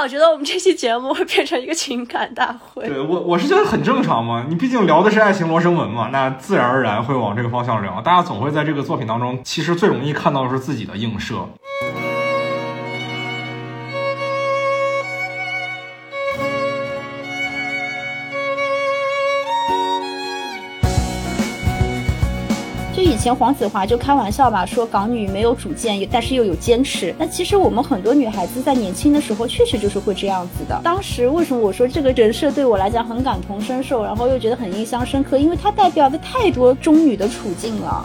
我觉得我们这期节目会变成一个情感大会。对我，我是觉得很正常嘛。你毕竟聊的是爱情罗生门嘛，那自然而然会往这个方向聊。大家总会在这个作品当中，其实最容易看到的是自己的映射。前黄子华就开玩笑吧，说港女没有主见，但是又有坚持。那其实我们很多女孩子在年轻的时候，确实就是会这样子的。当时为什么我说这个人设对我来讲很感同身受，然后又觉得很印象深刻？因为它代表的太多中女的处境了。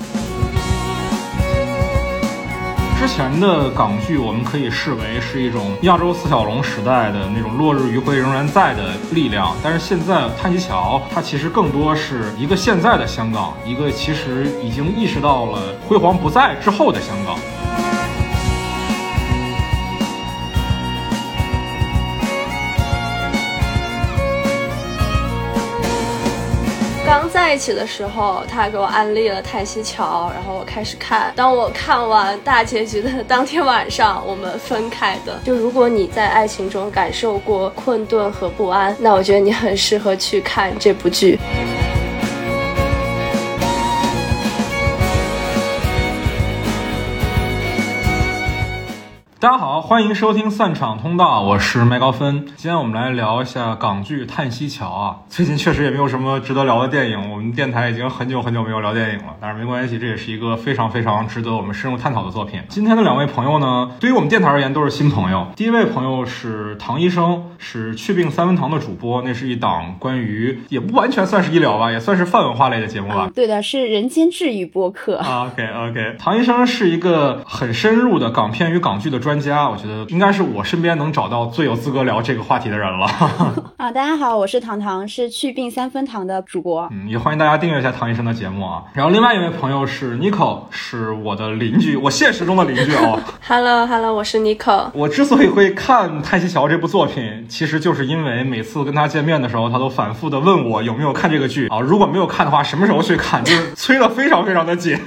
之前的港剧，我们可以视为是一种亚洲四小龙时代的那种落日余晖仍然在的力量，但是现在《叹息桥》它其实更多是一个现在的香港，一个其实已经意识到了辉煌不在之后的香港。在一起的时候，他给我安利了《叹息桥》，然后我开始看。当我看完大结局的当天晚上，我们分开的。就如果你在爱情中感受过困顿和不安，那我觉得你很适合去看这部剧。大家好，欢迎收听散场通道，我是麦高芬。今天我们来聊一下港剧《叹息桥》啊。最近确实也没有什么值得聊的电影，我们电台已经很久很久没有聊电影了，但是没关系，这也是一个非常非常值得我们深入探讨的作品。今天的两位朋友呢，对于我们电台而言都是新朋友。第一位朋友是唐医生，是去病三分堂的主播，那是一档关于也不完全算是医疗吧，也算是泛文化类的节目吧。对的，是人间治愈播客。OK OK，唐医生是一个很深入的港片与港剧的专。专家，我觉得应该是我身边能找到最有资格聊这个话题的人了。啊，大家好，我是糖糖，是去病三分糖的主播。嗯，也欢迎大家订阅一下唐医生的节目啊。然后另外一位朋友是 Nico，是我的邻居，我现实中的邻居哦。Hello Hello，我是 Nico。我之所以会看《泰西桥》这部作品，其实就是因为每次跟他见面的时候，他都反复的问我有没有看这个剧啊。如果没有看的话，什么时候去看？就是催的非常非常的紧。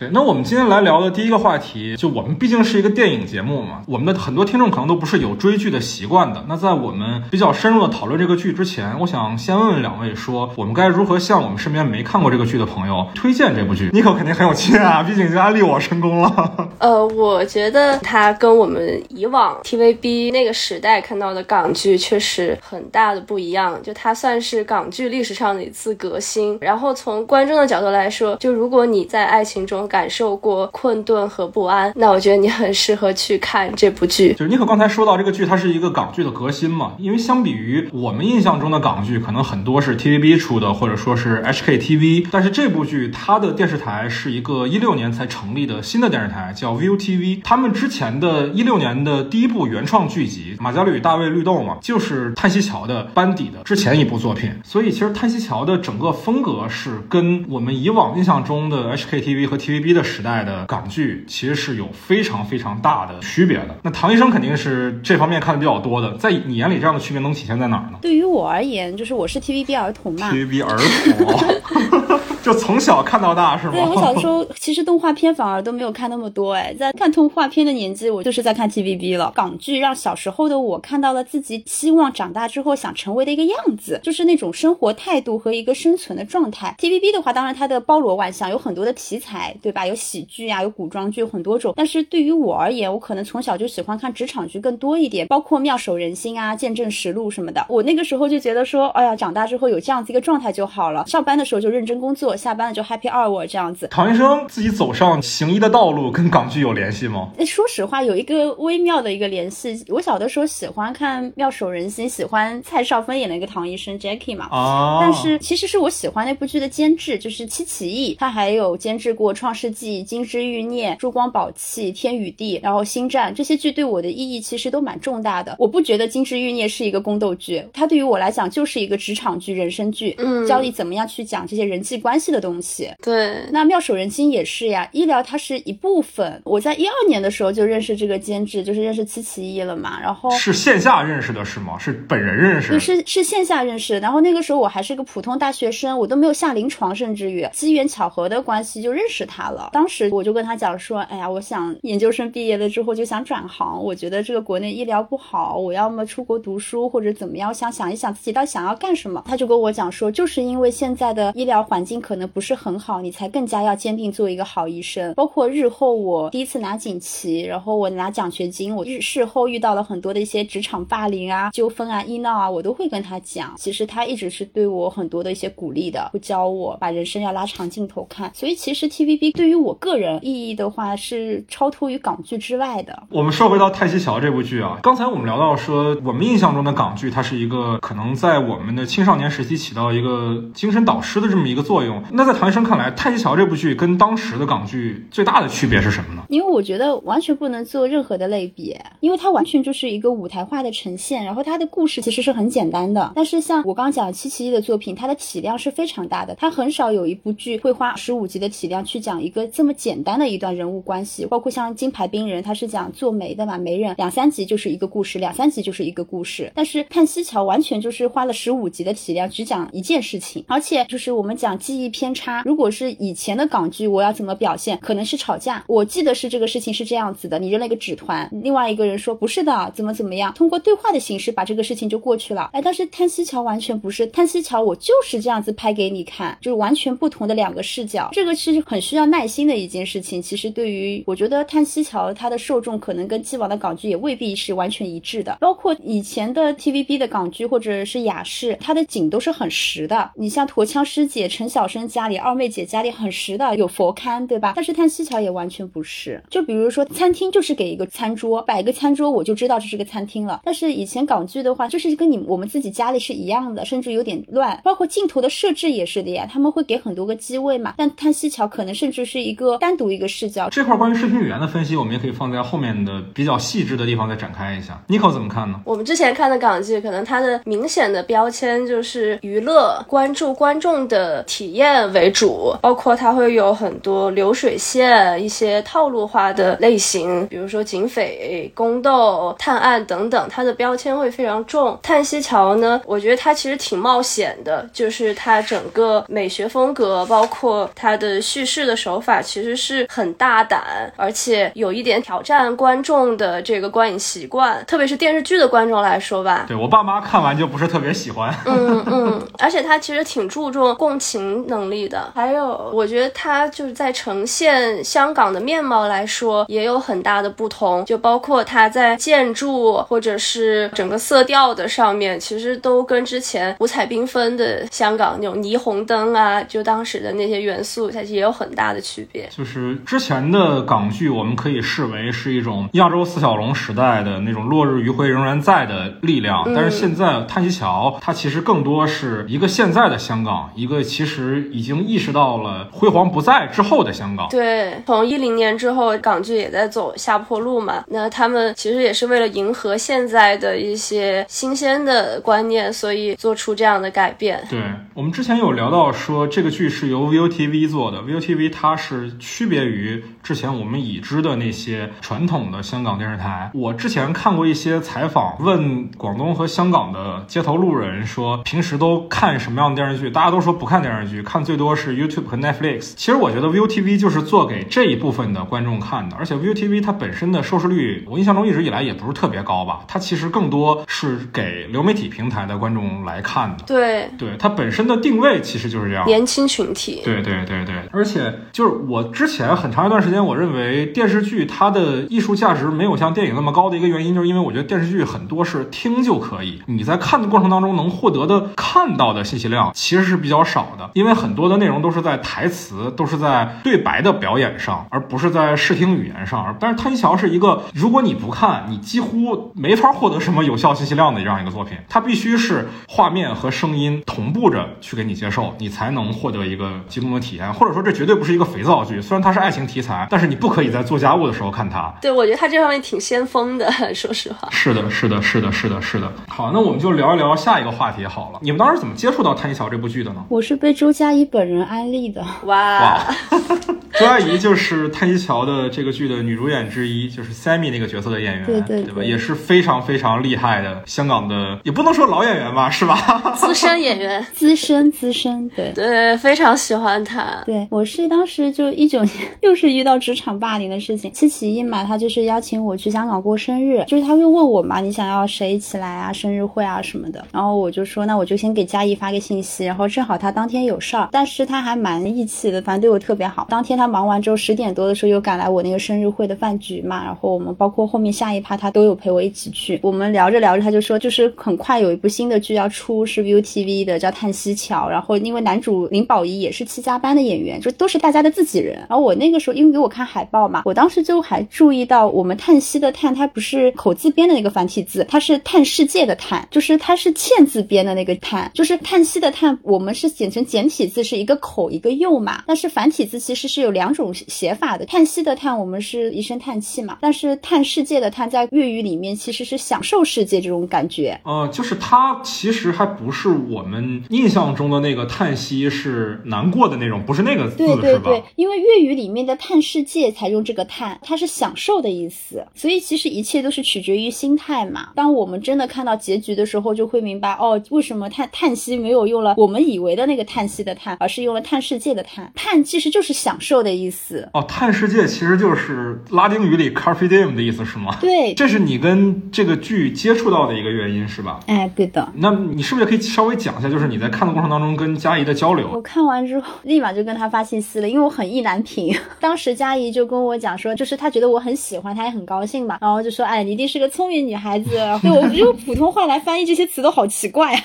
对，那我们今天来聊的第一个话题，就我们毕竟是一个电影节目。我们的很多听众可能都不是有追剧的习惯的。那在我们比较深入的讨论这个剧之前，我想先问问两位，说我们该如何向我们身边没看过这个剧的朋友推荐这部剧？妮可肯定很有经验啊，毕竟已经安利我成功了。呃，我觉得它跟我们以往 TVB 那个时代看到的港剧确实很大的不一样。就它算是港剧历史上的一次革新。然后从观众的角度来说，就如果你在爱情中感受过困顿和不安，那我觉得你很适合。去看这部剧，就是你可刚才说到这个剧，它是一个港剧的革新嘛？因为相比于我们印象中的港剧，可能很多是 TVB 出的，或者说是 HKTV，但是这部剧它的电视台是一个一六年才成立的新的电视台，叫 ViuTV。他们之前的一六年的第一部原创剧集《马加吕与大卫绿豆》嘛，就是《叹息桥》的班底的之前一部作品。所以其实《叹息桥》的整个风格是跟我们以往印象中的 HKTV 和 TVB 的时代的港剧其实是有非常非常大。的区别的，那唐医生肯定是这方面看的比较多的，在你眼里这样的区别能体现在哪儿呢？对于我而言，就是我是 TVB 儿童嘛，TVB 儿童。就从小看到大是吗？对我小时候其实动画片反而都没有看那么多哎，在看动画片的年纪，我就是在看 TVB 了。港剧让小时候的我看到了自己希望长大之后想成为的一个样子，就是那种生活态度和一个生存的状态。TVB 的话，当然它的包罗万象，有很多的题材，对吧？有喜剧啊，有古装剧，很多种。但是对于我而言，我可能从小就喜欢看职场剧更多一点，包括妙手仁心啊、见证实录什么的。我那个时候就觉得说，哎呀，长大之后有这样子一个状态就好了。上班的时候就认真工作。下班了就 happy hour 这样子。唐医生自己走上行医的道路跟港剧有联系吗？说实话，有一个微妙的一个联系。我小的时候喜欢看《妙手仁心》，喜欢蔡少芬演的一个唐医生 Jackie 嘛。哦。但是其实是我喜欢那部剧的监制，就是戚其义，他还有监制过《创世纪》《金枝欲孽》《珠光宝气》《天与地》，然后《星战》这些剧对我的意义其实都蛮重大的。我不觉得《金枝欲孽》是一个宫斗剧，它对于我来讲就是一个职场剧、人生剧，嗯，教你怎么样去讲这些人际关系。系的东西。对，那妙手仁心也是呀，医疗它是一部分。我在一二年的时候就认识这个监制，就是认识七其一了嘛。然后是线下认识的是吗？是本人认识？是是线下认识。然后那个时候我还是个普通大学生，我都没有下临床，甚至于机缘巧合的关系就认识他了。当时我就跟他讲说，哎呀，我想研究生毕业了之后就想转行，我觉得这个国内医疗不好，我要么出国读书或者怎么样，我想想一想自己到底想要干什么。他就跟我讲说，就是因为现在的医疗环境可能不是很好，你才更加要坚定做一个好医生。包括日后我第一次拿锦旗，然后我拿奖学金，我日事后遇到了很多的一些职场霸凌啊、纠纷啊、医闹啊，我都会跟他讲。其实他一直是对我很多的一些鼓励的，会教我把人生要拉长镜头看。所以其实 TVB 对于我个人意义的话，是超脱于港剧之外的。我们说回到《泰西桥》这部剧啊，刚才我们聊到说，我们印象中的港剧，它是一个可能在我们的青少年时期起到一个精神导师的这么一个作用。那在唐医生看来，《泰西桥》这部剧跟当时的港剧最大的区别是什么呢？因为我觉得完全不能做任何的类比，因为它完全就是一个舞台化的呈现，然后它的故事其实是很简单的。但是像我刚刚讲七七一的作品，它的体量是非常大的，它很少有一部剧会花十五集的体量去讲一个这么简单的一段人物关系，包括像《金牌兵人》，它是讲做媒的嘛，媒人两三集就是一个故事，两三集就是一个故事。但是《看西桥》完全就是花了十五集的体量，只讲一件事情，而且就是我们讲记忆偏差，如果是以前的港剧，我要怎么表现？可能是吵架，我记得是这个事情是这样子的，你扔了一个纸团，另外一个人说不是的，怎么怎么样，通过对话的形式把这个事情就过去了。哎，但是《叹息桥》完全不是，《叹息桥》我就是这样子拍给你看，就是完全不同的两个视角，这个是很需要耐心的一件事情。其实对于我觉得《叹息桥》它的受众可能跟既往的港剧也未必是完全一致的，包括以前的 TVB 的港剧或者是雅视，它的景都是很实的。你像驼枪师姐、陈小生家里、二妹姐家里很实的，有佛龛，对吧？但是《叹息桥》也完全不是。就比如说餐厅，就是给一个餐桌，摆个餐桌，我就知道这是个餐厅了。但是以前港剧的话，就是跟你我们自己家里是一样的，甚至有点乱，包括镜头的设置也是的呀。他们会给很多个机位嘛，但《叹息桥》可能甚至是一个单独一个视角。这块关于视听语言的分析，我们也可以放在后面的比较细致的地方再展开一下。Nico 怎么看呢？我们之前看的港剧，可能它的明显的标签就是娱乐，关注观众的体验为主，包括它会有很多流水线、一些套路化的类型，比如说警匪、宫斗、探案等等，它的标签会非常重。叹息桥呢，我觉得它其实挺冒险的，就是它整个美学风格，包括它的叙事的手法，其实是很大胆，而且有一点挑战观众的这个观影习惯，特别是电视剧的观众来说吧。对我爸妈看完就不是特别喜欢。嗯嗯，而且它其实挺注重共情能力的，还有我觉得它就是在呈现香港的面貌来说，也有很大的不同，就包括它在建筑或者是整个色调的上面，其实都跟之前五彩缤纷的香港那种霓虹灯啊，就当时的那些元素，它也有很大的区别。就是之前的港剧，我们可以视为是一种亚洲四小龙时代的那种落日余晖仍然在的力量，但是现在《叹息桥》它其实更多是一个现在的香港，一个其实已经意识到了辉煌不在之后的香港。对，从一零年之后，港剧也在走下坡路嘛。那他们其实也是为了迎合现在的一些新鲜的观念，所以做出这样的改变。对我们之前有聊到说，这个剧是由 ViuTV 做的，ViuTV 它是区别于之前我们已知的那些传统的香港电视台。我之前看过一些采访，问广东和香港的街头路人说，平时都看什么样的电视剧？大家都说不看电视剧，看最多是 YouTube 和 Netflix。其实我觉得 ViuTV 就是做给这一部分的观众看的，而且 ViuTV 它本身的收视率，我印象中一直以来也不是特别高吧。它其实更多是给流媒体平台的观众来看的。对，对，它本身的定位其实就是这样，年轻群体。对对对对，而且就是我之前很长一段时间，我认为电视剧它的艺术价值没有像电影那么高的一个原因，就是因为我觉得电视剧很多是听就可以，你在看的过程当中能获得的看到的信息量其实是比较少的，因为很多的内容都是在台词，都是在对白的表演上，而不是在视听语言上。但是《叹息桥》是一个，如果你不看，你几乎没法获得什么有效信息量的这样一个作品，它必须是画面和声音同步着去给你接受，你才能获得一个集中的体验。或者说，这绝对不是一个肥皂剧，虽然它是爱情题材，但是你不可以在做家务的时候看它。对，我觉得它这方面挺先锋的，说实话。是的，是的，是的，是的，是的。好，那我们就聊一聊下一个话题好了。你们当时怎么接触到《叹息桥》这部剧的呢？我是被周嘉佳怡本人安利的。哇，周阿姨就是《太极桥》的这个剧的女主演之一，就是 Sammy 那个角色的演员，对对对吧？也是非常非常厉害的香港的，也不能说老演员吧，是吧？资深演员，资深资深，对对，非常喜欢她。对，我是当时就一九年，又是遇到职场霸凌的事情。七起一嘛，他就是邀请我去香港过生日，就是他会问我嘛，你想要谁一起来啊，生日会啊什么的。然后我就说，那我就先给佳怡发个信息。然后正好他当天有事但是他还蛮义气的，反正对我特别好。当天他忙完之后，十点多的时候又赶来我那个生日会的饭局嘛。然后我们包括后面下一趴，他都有陪我一起去。我们聊着聊着，他就说，就是很快有一部新的剧要出，是 VUTV 的，叫《叹息桥》。然后因为男主林保怡也是七家班的演员，就都是大家的自己人。然后我那个时候因为给我看海报嘛，我当时就还注意到，我们叹息的叹，它不是口字边的那个繁体字，它是叹世界的叹，就是它是欠字边的那个叹，就是叹息的叹，我们是写成简体字是一个口一个右嘛，但是繁体字其实是有两种写法的。叹息的叹，我们是一声叹气嘛，但是叹世界的叹，在粤语里面其实是享受世界这种感觉。呃，就是它其实还不是我们印象中的那个叹息是难过的那种，不是那个字对对？对，因为粤语里面的叹世界才用这个叹，它是享受的意思，所以其实一切都是取决于心态嘛。当我们真的看到结局的时候，就会明白哦，为什么叹叹息没有用了我们以为的那个叹息的叹，而是用了探世界的探。探其实就是享受的意思。哦，探世界其实就是拉丁语里 carpe diem 的意思是吗？对，这是你跟这个剧接触到的一个原因是吧？哎，对的。那你是不是也可以稍微讲一下，就是你在看的过程当中跟佳怡的交流我？看完之后，立马就跟他发信息了，因为我很意难平。当时佳怡就跟我讲说，就是她觉得我很喜欢，她也很高兴嘛，然后就说，哎，你一定是个聪明女孩子。对我用普通话来翻译这些词都好奇怪啊。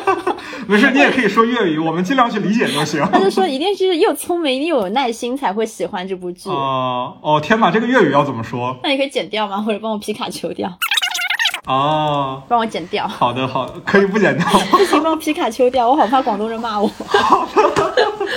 没事，你也可以说粤语，我们尽量去理解就行。他就说一定是又聪明又有耐心才会喜欢这部剧。哦哦，天哪，这个粤语要怎么说？那你可以剪掉吗？或者帮我皮卡丘掉，哦，帮我剪掉。好的好的，可以不剪掉。不行，帮皮卡丘掉，我好怕广东人骂我。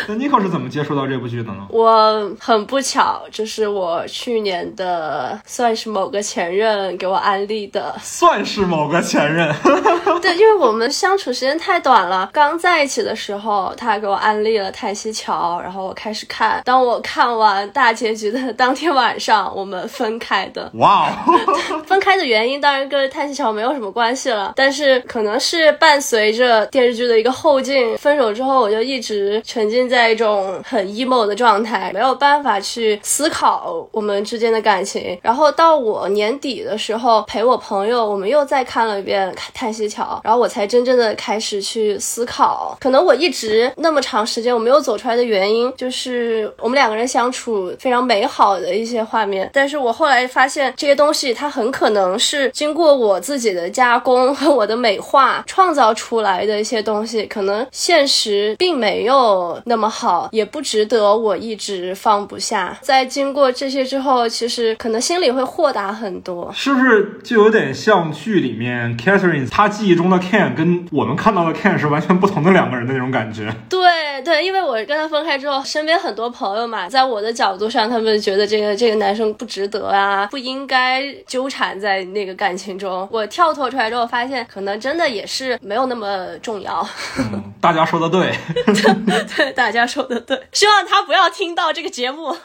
那 Nico 是怎么接触到这部剧的呢？我很不巧，这是我去年的算是某个前任给我安利的。算是某个前任。对，因为我们相处时间太短了，刚在一起的时候，他给我安利了《泰西桥》，然后我开始看。当我看完大结局的当天晚上，我们分开的。哇哦，分开的原因当然跟《叹息桥》没有什么关系了，但是可能是伴随着电视剧的一个后劲，分手之后我就一直沉浸在一种很 emo 的状态，没有办法去思考我们之间的感情。然后到我年底的时候，陪我朋友，我们又再看了一遍《叹息桥》，然后我才真正的开始去思考，可能我一直那么长时间我没有走出来的原因，就是我们两个人相处非常美好的一些画面，但是我后来发现这些东西它很可能是经过我自己的加工和我的美化创造出来的一些东西，可能现实并没有那么好，也不值得我一直放不下。在经过这些之后，其实可能心里会豁达很多。是不是就有点像剧里面 Catherine 她记忆中的 Ken 跟我们看到的 Ken 是完全不同的两个人的那种感觉？对对，因为我跟他分开之后，身边很多朋友嘛，在我的角度上，他们觉得这个这个男生不值得啊，不应该纠缠在那个感情中。我跳脱出来之后，发现可能真的也是没有那么重要。嗯，大家说的对。对，大家说的对，希望他不要听到这个节目，好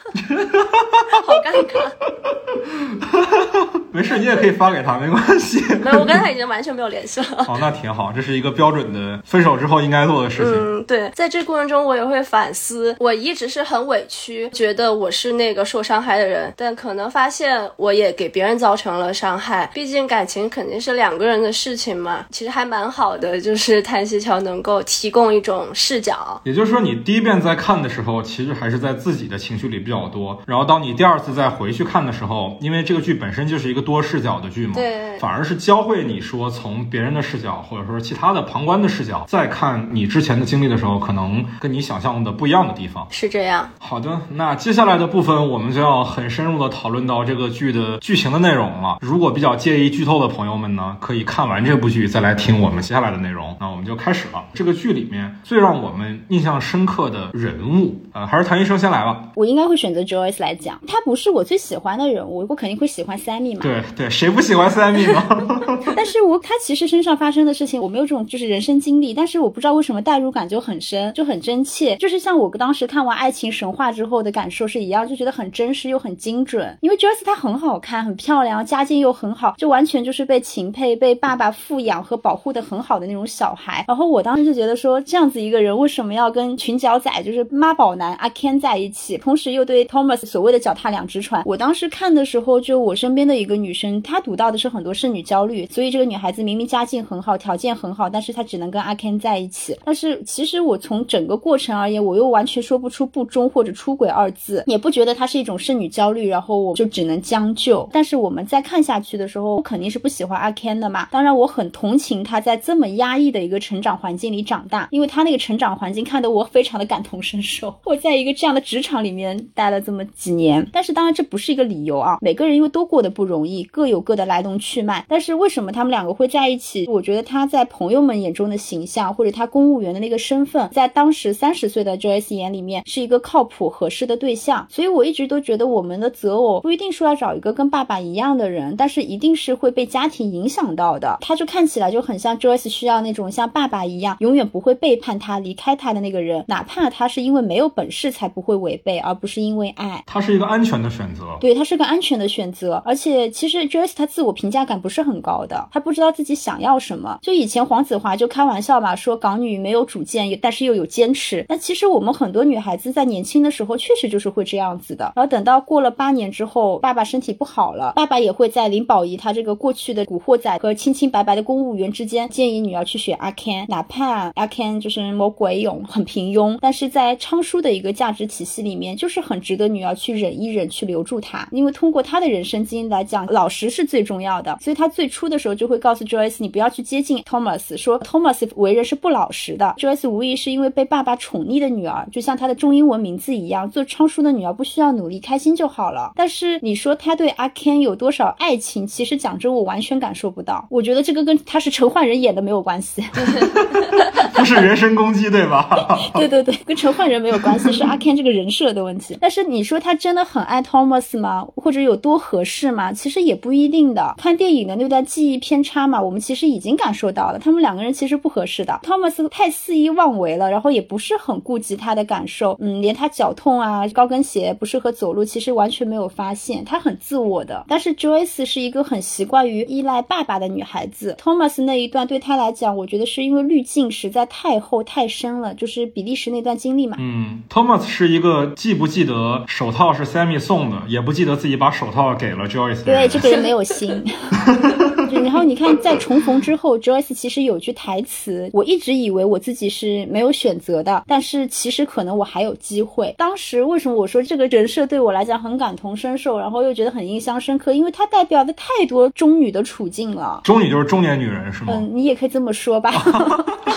尴尬。没事，你也可以发给他，没关系。没有，我跟他已经完全没有联系了。哦，那挺好，这是一个标准的分手之后应该做的事情。嗯，对，在这过程中我也会反思，我一直是很委屈，觉得我是那个受伤害的人，但可能发现我也给别人造成了伤害。毕竟感情肯定是两个人的事情嘛，其实还蛮好的，就是 叹息桥能够提供一种视角。也就是说，你第一遍在看的时候，其实还是在自己的情绪里比较多。然后当你第二次再回去看的时候，因为这个剧本身就是一个多视角的剧嘛，对反而是教会你说从别人的视角，或者说其他的旁观的视角，再看你之前的经历的时候，可能跟你想象的不一样的地方。是这样，好的，那接下来的部分我们就要很深入的讨论到这个剧的剧情的内容了。如果比较介意剧透的朋友们呢，可以看完这部剧再来听我们接下来的内容。那我们就开始了。这个剧里面最让我们印象深刻的人物，呃，还是谭医生先来吧。我应该会选择 Joyce 来讲，他不是我最喜欢的人物，我肯定会喜欢 Sammy 嘛。对对，谁不喜欢 Sammy 呢？但是我他其实身上发生的事情，我没有这种就是人生经历，但是我不知道为什么代入感就很深，就很真切，就是像我当时看完《爱情神话》之后的感受是一样，就觉得很真实又很精准。因为 Joyce 她很好看，很漂亮，家境又很好，就完全就是是被秦佩、被爸爸富养和保护的很好的那种小孩。然后我当时就觉得说，这样子一个人为什么要跟裙角仔，就是妈宝男阿 Ken 在一起，同时又对 Thomas 所谓的脚踏两只船？我当时看的时候，就我身边的一个女生，她读到的是很多剩女焦虑，所以这个女孩子明明家境很好，条件很好，但是她只能跟阿 Ken 在一起。但是其实我从整个过程而言，我又完全说不出不忠或者出轨二字，也不觉得她是一种剩女焦虑，然后我就只能将就。但是我们在看下去的时候，我肯定是不喜欢阿 Ken 的嘛。当然，我很同情他在这么压抑的一个成长环境里长大，因为他那个成长环境看得我非常的感同身受。我在一个这样的职场里面待了这么几年，但是当然这不是一个理由啊。每个人因为都过得不容易，各有各的来龙去脉。但是为什么他们两个会在一起？我觉得他在朋友们眼中的形象，或者他公务员的那个身份，在当时三十岁的 Joyce 眼里面是一个靠谱合适的对象。所以我一直都觉得我们的择偶不一定说要找一个跟爸爸一样的人，但是一定是会被家庭影响到的。他就看起来就很像 Joyce 需要那种像爸爸一样，永远不会背叛他、离开他的那个人，哪怕他是因为没有本事才不会违背，而不是因为爱。他是一个安全的选择，对他是个安全的选择。而且其实 Joyce 他自我评价感不是很高的，他不知道自己想要什么。就以前黄子华就开玩笑嘛，说港女没有主见，但是又有坚持。那其实我们很多女孩子在年轻的时候确实就是会这样子的。然后等到过了八年之后，爸爸身体不好了，爸爸也会在林保怡他这个过去的古惑仔和清清白白的公务员之间，建议女儿去选阿 Ken，哪怕阿 Ken 就是魔鬼勇，很平庸，但是在昌叔的一个价值体系里面，就是很值得女儿去忍一忍，去留住他。因为通过他的人生经历来讲，老实是最重要的。所以他最初的时候就会告诉 Joyce，你不要去接近 Thomas，说 Thomas 为人是不老实的。Joyce 无疑是因为被爸爸宠溺的女儿，就像他的中英文名字一样，做昌叔的女儿不需要努力，开心就好了。但是你说他对阿 Ken 有多少爱情？其实讲真，我完全感受不到。我觉得这个跟他是陈焕仁演的没有关系，不是人身攻击对吧？对对对，跟陈焕仁没有关系，是阿 Ken 这个人设的问题。但是你说他真的很爱 Thomas 吗？或者有多合适吗？其实也不一定的。看电影的那段记忆偏差嘛，我们其实已经感受到了，他们两个人其实不合适的。Thomas 太肆意妄为了，然后也不是很顾及他的感受，嗯，连他脚痛啊，高跟鞋不适合走路，其实完全没有发现，他很自我的。但是 Joyce 是一个很习惯于依赖爸爸的女孩子，Thomas 那一段对他来讲，我觉得是因为滤镜实在太厚太深了，就是比利时那段经历嘛。嗯，Thomas 是一个既不记得手套是 Sammy 送的，也不记得自己把手套给了 Joyce。对，这个人没有心。然后你看，在重逢之后，Joyce 其实有句台词，我一直以为我自己是没有选择的，但是其实可能我还有机会。当时为什么我说这个人设对我来讲很感同身受，然后又觉得很印象深刻？因为它代表的太多中女的处境了。中女就是中年女人是吗？嗯，你也可以这么说吧。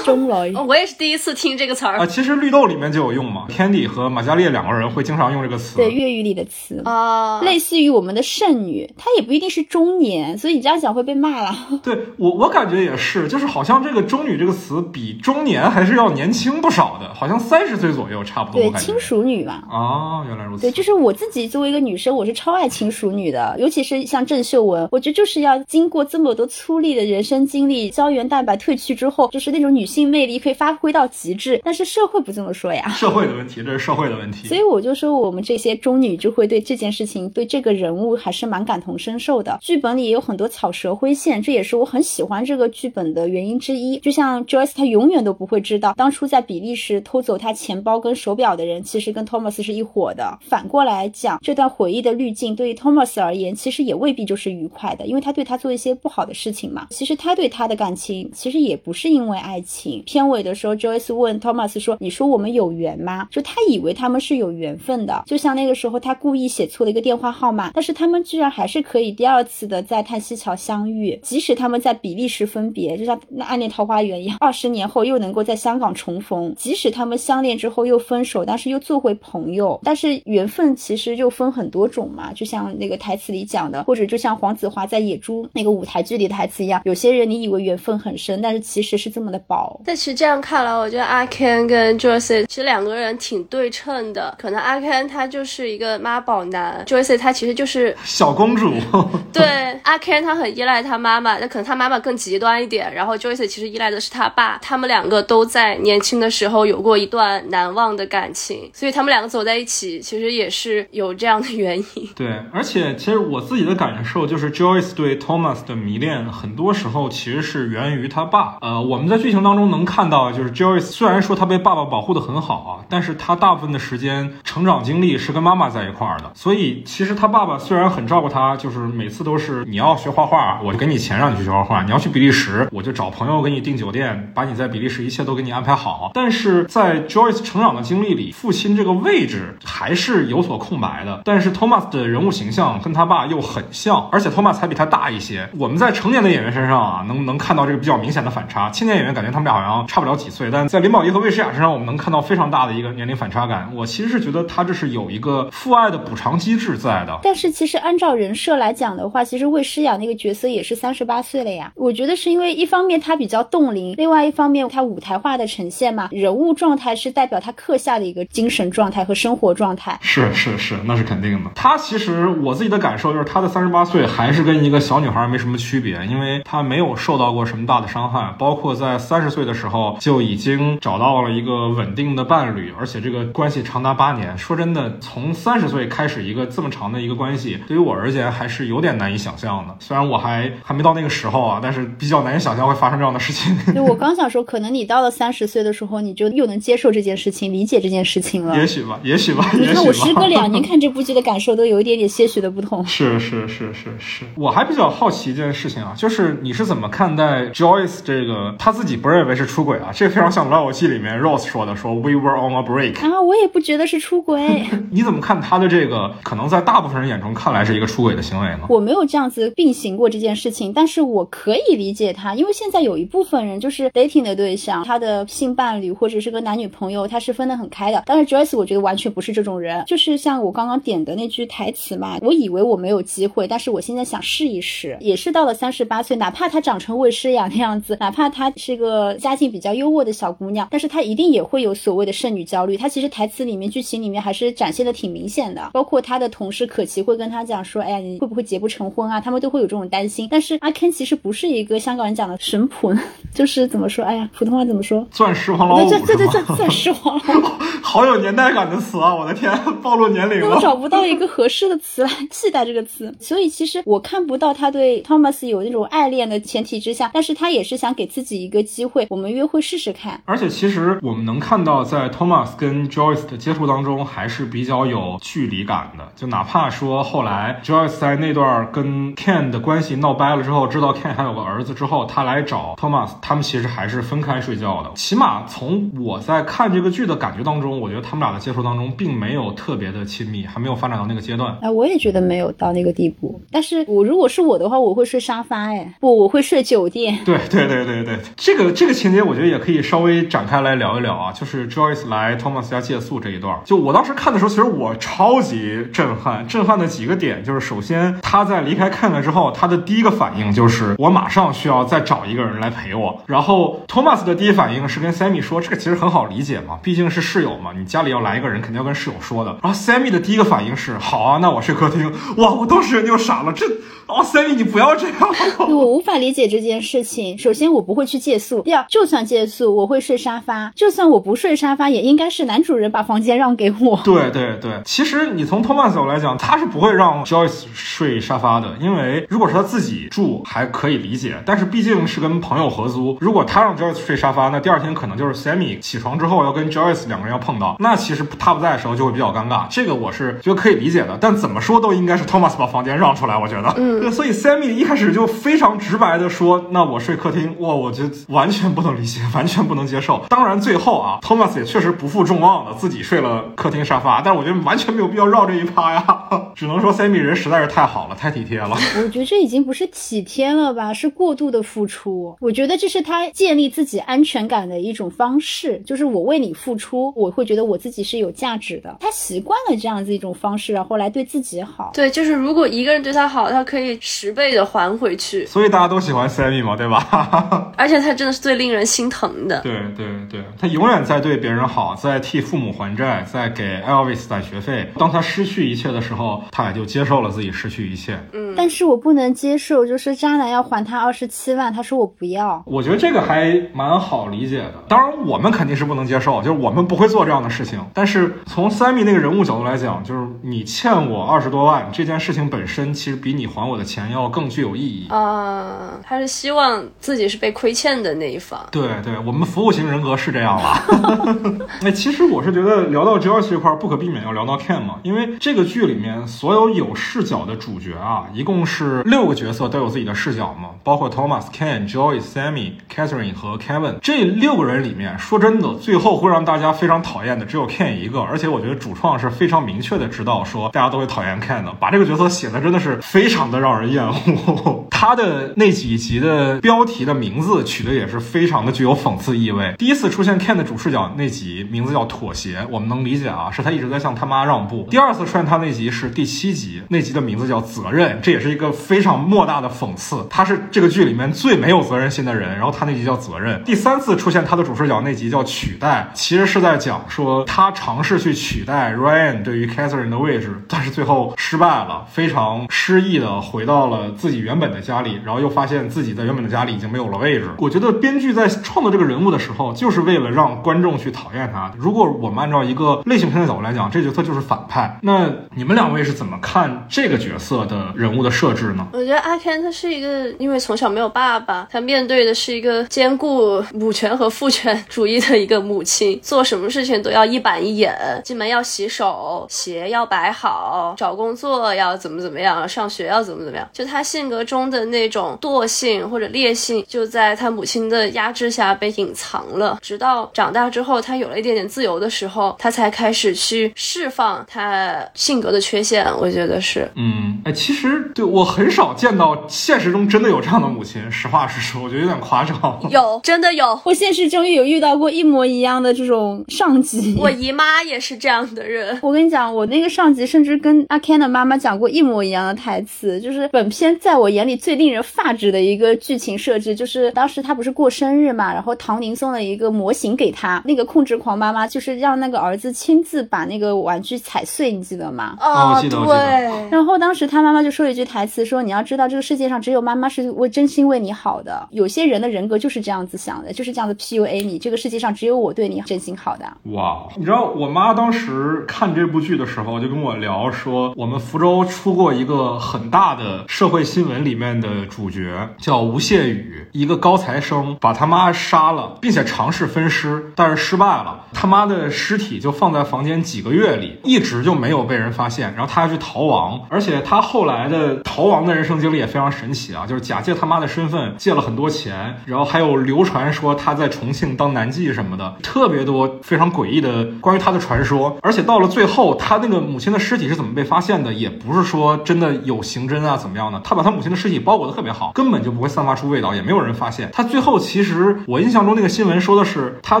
中老我也是第一次听这个词儿啊。其实绿豆里面就有用嘛，Candy 和马嘉烈两个人会经常用这个词。对，粤语里的词啊，类似于我们的剩女，她也不一定是中年，所以你这样讲会被骂了。对我，我感觉也是，就是好像这个中女这个词比中年还是要年轻不少的，好像三十岁左右差不多。对，轻熟女嘛。哦，原来如此。对，就是我自己作为一个女生，我是超爱轻熟女的，尤其是像郑秀文，我觉得就是要经过这么多粗粝的人生经历，胶原蛋白褪去之后，就是那种女性魅力可以发挥到极致。但是社会不这么说呀，社会的问题，这是社会的问题。所以我就说，我们这些中女就会对这件事情，对这个人物还是蛮感同身受的。剧本里也有很多草蛇灰线，这也是我很喜欢这个剧本的原因之一。就像 Joyce，她永远都不会知道，当初在比利时偷走她钱包跟手表的人，其实跟 Thomas 是一伙的。反过来讲，这段回忆的滤镜对于 Thomas 而言，其实也未必就是愉快的，因为他对他做一些不好的事情嘛。其实他对他的感情，其实也不是因为爱情。片尾的时候，Joyce 问 Thomas 说：“你说我们有缘吗？”就他以为他们是有缘分的，就像那个时候他故意写错了一个电话号码，但是他们居然还是可以第二次的在叹息桥相遇，即使他们在比利时分别，就像那《暗恋桃花源》一样，二十年后又能够在香港重逢。即使他们相恋之后又分手，但是又做回朋友。但是缘分其实就分很多种嘛，就像那个台词里讲的，或者就像黄子华在《野猪》那个舞台剧里的台词一样，有些人你以为缘分很深，但是其实是这么的薄。但其实这样看来，我觉得阿 Ken 跟 Joyce 其实两个人挺对称的。可能阿 Ken 他就是一个妈宝男，Joyce 他其实就是小公主。对，阿 Ken 他很依赖他妈妈，那可能他妈妈更极端一点。然后 Joyce 其实依赖的是他爸，他们两个都在年轻的时候有过一段难忘的感情，所以他们两个走在一起，其实也是有这样的原因。对，而且其实我自己的感受就是 Joyce 对 Thomas 的迷恋，很多时候其实是源于他爸。呃，我们在剧情当中能看到，就是 Joyce 虽然说他被爸爸保护的很好啊，但是他大部分的时间成长经历是跟妈妈在一块儿的。所以其实他爸爸虽然很照顾他，就是每次都是你要学画画，我就给你钱让你去学画画；你要去比利时，我就找朋友给你订酒店，把你在比利时一切都给你安排好。但是在 Joyce 成长的经历里，父亲这个位置还是有所空白的。但是 Thomas 的人物形象跟他爸又很像，而且 Thomas 还比他大一些。我们在成年的演员身上啊，能能看到这个比较明显的反差。青年演员感觉他们俩好像差不了几岁，但在林保怡和魏诗雅身上，我们能看到非常大的一个年龄反差感。我其实是觉得他这是有一个父爱的补偿机制在的。但是其实按照人设来讲的话，其实魏诗雅那个角色也是三十八岁了呀。我觉得是因为一方面他比较冻龄，另外一方面他舞台化的呈现嘛，人物状态是代表他刻下的一个精神状态和生活状态。是是是，那是肯定的。他其实我自己的感受就是，他的三十八岁还是跟一个小女孩没什么区别，因为她没有受到过什么大的伤害，包括在三十岁的时候就已经找到了一个稳定的伴侣，而且这个关系长达八年。说真的，从三十岁开始一个这么长的一个关系，对于我而言还是有点难以想象的。虽然我还还没到那个时候啊，但是比较难以想象会发生这样的事情。对，我刚想说，可能你到了三十岁的时候，你就又能接受这件事情，理解这件事情了。也许吧，也许吧。你看 我时隔两年看这部剧的感受都有一点点些许的不同。是是是是是，我还比较好奇一件事情啊，就是你是怎么看待 Joyce 这个？他自己不认为是出轨啊，这非常像《老友记》里面 Rose 说的，说 We were on a break 啊，我也不觉得是出轨。你怎么看他的这个？可能在大部分人眼中看来是一个出轨的行为呢？我没有这样子并行过这件事情，但是我可以理解他，因为现在有一部分人就是 dating 的对象，他的性伴侣或者是个男女朋友，他是分得很开的。但是 Joyce 我觉得完全不是这种人，就是像我刚刚点的那句台词嘛，我以为我没有机会，但是我现在想试一试，也是到了三十八岁，哪怕她长成魏诗雅那样子，哪怕她是个家境比较优渥的小姑娘，但是她一定也会有所谓的剩女焦虑。她其实台词里面、剧情里面还是展现的挺明显的，包括她的同事可琪会跟她讲说：“哎呀，你会不会结不成婚啊？”他们都会有这种担心。但是阿 Ken 其实不是一个香港人讲的神婆，就是怎么说？哎呀，普通话怎么说？钻石王老五，对对对对，钻石王老五，好有年代感的词啊！我的天，暴露年龄了。我找不到一个合适的词来替代这个词，所以其实我看不到他对 Thomas 有那种爱恋的前提之下，但是他也是想给自己一个机会，我们约会试试看。而且其实我们能看到，在 Thomas 跟 Joyce 的接触当中，还是比较有距离感的。就哪怕说后来 Joyce 在那段跟 Ken 的关系闹掰了之后，知道 Ken 还有个儿子之后，他来找 Thomas，他们其实还是分开睡觉的。起码从我在看这个剧的感觉当中，我觉得他们俩的接触当中并没有特别的亲密，还没有发展到那个阶段。哎，我也觉得没有到那个地步。但是我如果是我的话，我会睡沙发。哎，不，我会睡酒店。对对对对对，这个这个情节我觉得也可以稍微展开来聊一聊啊。就是 Joyce 来 Thomas 家借宿这一段，就我当时看的时候，其实我超级震撼。震撼的几个点就是，首先他在离开 Ken 了之后，他的第一个反应就是我马上需要再找一个人来陪我。然后 Thomas 的第一反应是跟 Sammy 说，这个其实很好理解嘛，毕竟是室友嘛，你家里要来一个人，肯定要跟室友说的。然后 Sammy 的第一个反应是，好啊，那我睡客厅。哇，我当时人就傻了，这哦，Sammy 你不要这样。我无法理解这件事情。首先，我不会去借宿；第二，就算借宿，我会睡沙发。就算我不睡沙发，也应该是男主人把房间让给我。对对对，其实你从 Thomas 角度来讲，他是不会让 Joyce 睡沙发的，因为如果是他自己住还可以理解，但是毕竟是跟朋友合租，如果他让 Joyce 睡沙发，那第二天可能就是 Sammy 起床之后要跟 Joyce 两个人要碰到，那其实他不在的时候就会比较尴尬。这个我是觉得可以理解的，但怎么说都应该是 Thomas 把房间让出来，我觉得。嗯，所以 Sammy 一开始就非常直白的说，那我睡客厅。哇，我觉得完全不能理解，完全不能接受。当然最后啊，Thomas 也确实不负众望的自己睡了客厅沙发，但是我觉得完全没有必要绕这一趴呀。只能说 Sammy 人实在是太好了，太体贴了。我觉得这已经不是体贴了吧，是过度的付出。我觉得这是他建立自己安全感的一种方式，就是我为你付出，我会觉得我自己是有价值的。他习惯了这样子一种方式，然后来对自己好。对，就是如果一个人对他好，他可以十倍的还回去。所以大家都喜欢 Sammy 嘛，对吧？而且他真的是是最令人心疼的。对对对，他永远在对别人好，在替父母还债，在给 Elvis 攒学费。当他失去一切的时候，他也就接受了自己失去一切。嗯，但是我不能接受，就是渣男要还他二十七万，他说我不要。我觉得这个还蛮好理解的。当然，我们肯定是不能接受，就是我们不会做这样的事情。但是从 Sammy 那个人物角度来讲，就是你欠我二十多万这件事情本身，其实比你还我的钱要更具有意义。啊，他是希望自己是被亏欠的那一方。对对，我们服务型人格是这样了。哎，其实我是觉得聊到 Joyce 这块儿，不可避免要聊到 Ken 嘛，因为这个剧里面所有有视角的主角啊，一共是六个角色都有自己的视角嘛，包括 Thomas、Ken、Joyce、Sammy、Catherine 和 Kevin 这六个人里面，说真的，最后会让大家非常讨厌的只有 Ken 一个，而且我觉得主创是非常明确的知道说大家都会讨厌 Ken 的，把这个角色写的真的是非常的让人厌然后。他的那几集的标题的名字取的也是非常的具有讽刺意味。第一次出现 Ken 的主视角那集名字叫妥协，我们能理解啊，是他一直在向他妈让步。第二次出现他那集是第七集，那集的名字叫责任，这也是一个非常莫大的讽刺。他是这个剧里面最没有责任心的人，然后他那集叫责任。第三次出现他的主视角那集叫取代，其实是在讲说他尝试去取代 Ryan 对于 Catherine 的位置，但是最后失败了，非常失意的回到了自己原本的家里，然后又发现自己在原本的家里已经没有了位置。我觉得编剧在创作这个人物的时候，就是为了让观众去讨厌他。如果我们按照一个类型片的角度来讲，这角色就是反派。那你们两位是怎么看这个角色的人物的设置呢？我觉得阿 Ken 他是一个，因为从小没有爸爸，他面对的是一个兼顾母权和父权主义的一个母亲，做什么事情都要一板一眼，进门要洗手，鞋要摆好，找工作要怎么怎么样，上学要怎么怎么样，就他性格中的那种惰性或者烈性，就在他母亲的压制下被隐藏了。直到长大之后，他有了一点点自由的时候，他才开始去释放他性格的缺陷。我觉得是，嗯，哎，其实对我很少见到现实中真的有这样的母亲。实话实说，我觉得有点夸张。有真的有，我现实中有遇到过一模一样的这种上级。我姨妈也是这样的人。我跟你讲，我那个上级甚至跟阿 Ken 的妈妈讲过一模一样的台词，就是本片在我眼里最令人发指的一个剧情设置，就是当时他不是过生日嘛，然后唐宁送了一个模型给他，那个控制狂妈妈就是让那个儿子亲自把那个玩具踩碎，你记得吗？哦我记得记得对，然后当时他妈妈就说了一句台词，说你要知道这个世界上只有妈妈是为真心为你好的，有些人的人格就是这样子想的，就是这样子 PUA 你，这个世界上只有我对你真心好的。哇，你知道我妈当时看这部剧的时候，就跟我聊说，我们福州出过一个很大的社会新闻，里面的主角叫吴谢宇，一个高材生把他妈杀了，并且尝试分尸，但是失败了。他妈的尸体就放在房间几个月里，一直就没有被人发现。然后他要去逃亡，而且他后来的逃亡的人生经历也非常神奇啊，就是假借他妈的身份借了很多钱，然后还有流传说他在重庆当男妓什么的，特别多非常诡异的关于他的传说。而且到了最后，他那个母亲的尸体是怎么被发现的，也不是说真的有刑侦啊怎么样的，他把他母亲的尸体包裹得特别好，根本就不会散发出味道，也没有人发现。他最后其实我印象中那个新闻说的是他